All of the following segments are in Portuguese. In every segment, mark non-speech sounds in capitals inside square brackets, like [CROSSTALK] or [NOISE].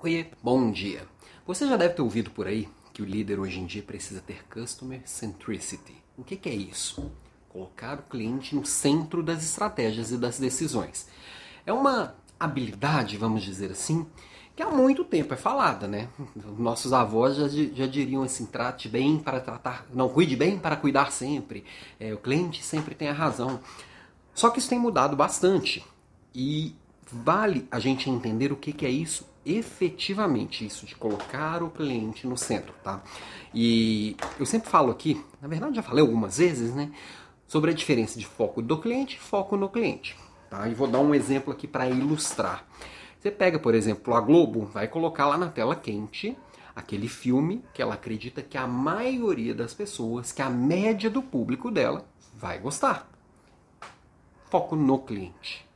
Oi, bom dia. Você já deve ter ouvido por aí que o líder hoje em dia precisa ter customer centricity. O que, que é isso? Colocar o cliente no centro das estratégias e das decisões. É uma habilidade, vamos dizer assim, que há muito tempo é falada, né? [LAUGHS] Nossos avós já, já diriam assim: trate bem para tratar, não, cuide bem para cuidar sempre. É, o cliente sempre tem a razão. Só que isso tem mudado bastante e vale a gente entender o que, que é isso efetivamente isso de colocar o cliente no centro, tá? E eu sempre falo aqui, na verdade já falei algumas vezes, né, sobre a diferença de foco do cliente e foco no cliente, tá? E vou dar um exemplo aqui para ilustrar. Você pega, por exemplo, a Globo, vai colocar lá na tela quente aquele filme que ela acredita que a maioria das pessoas, que a média do público dela vai gostar. Foco no cliente.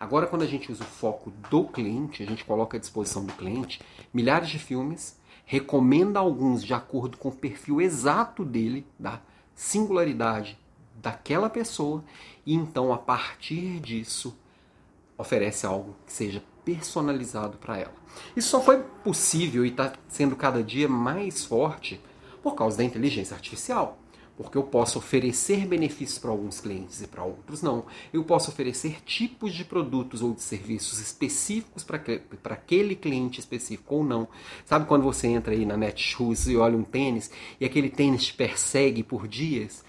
Agora, quando a gente usa o foco do cliente, a gente coloca à disposição do cliente milhares de filmes, recomenda alguns de acordo com o perfil exato dele, da singularidade daquela pessoa, e então, a partir disso, oferece algo que seja personalizado para ela. Isso só foi possível e está sendo cada dia mais forte por causa da inteligência artificial porque eu posso oferecer benefícios para alguns clientes e para outros não. Eu posso oferecer tipos de produtos ou de serviços específicos para aquele cliente específico ou não. Sabe quando você entra aí na Netshoes e olha um tênis e aquele tênis te persegue por dias?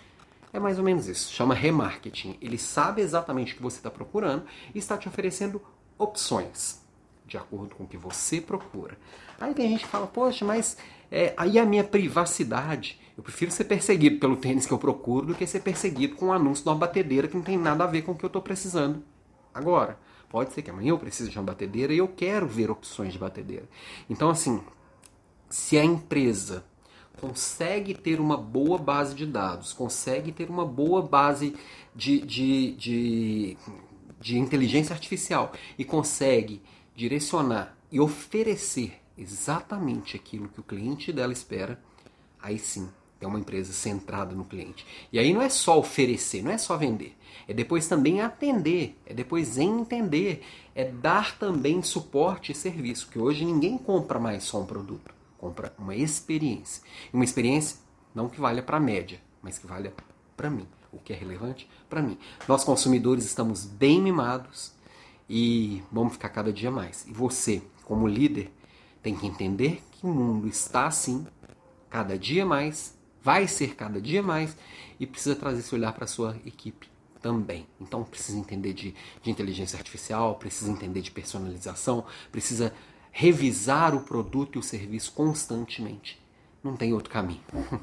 É mais ou menos isso. Chama remarketing. Ele sabe exatamente o que você está procurando e está te oferecendo opções de acordo com o que você procura. Aí tem gente que fala, poxa, mas é, aí a minha privacidade. Eu prefiro ser perseguido pelo tênis que eu procuro do que ser perseguido com um anúncio de uma batedeira que não tem nada a ver com o que eu estou precisando. Agora, pode ser que amanhã eu precise de uma batedeira e eu quero ver opções de batedeira. Então, assim, se a empresa consegue ter uma boa base de dados, consegue ter uma boa base de, de, de, de inteligência artificial e consegue direcionar e oferecer exatamente aquilo que o cliente dela espera, aí sim é uma empresa centrada no cliente. E aí não é só oferecer, não é só vender. É depois também atender, é depois entender, é dar também suporte e serviço, que hoje ninguém compra mais só um produto, compra uma experiência. Uma experiência não que valha para a média, mas que valha para mim. O que é relevante para mim. Nós consumidores estamos bem mimados e vamos ficar cada dia mais. E você, como líder, tem que entender que o mundo está assim, cada dia mais vai ser cada dia mais e precisa trazer esse olhar para a sua equipe também. Então precisa entender de, de inteligência artificial, precisa entender de personalização, precisa revisar o produto e o serviço constantemente. Não tem outro caminho. [LAUGHS]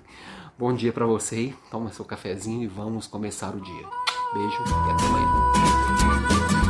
Bom dia para você, toma seu cafezinho e vamos começar o dia. Beijo e até amanhã.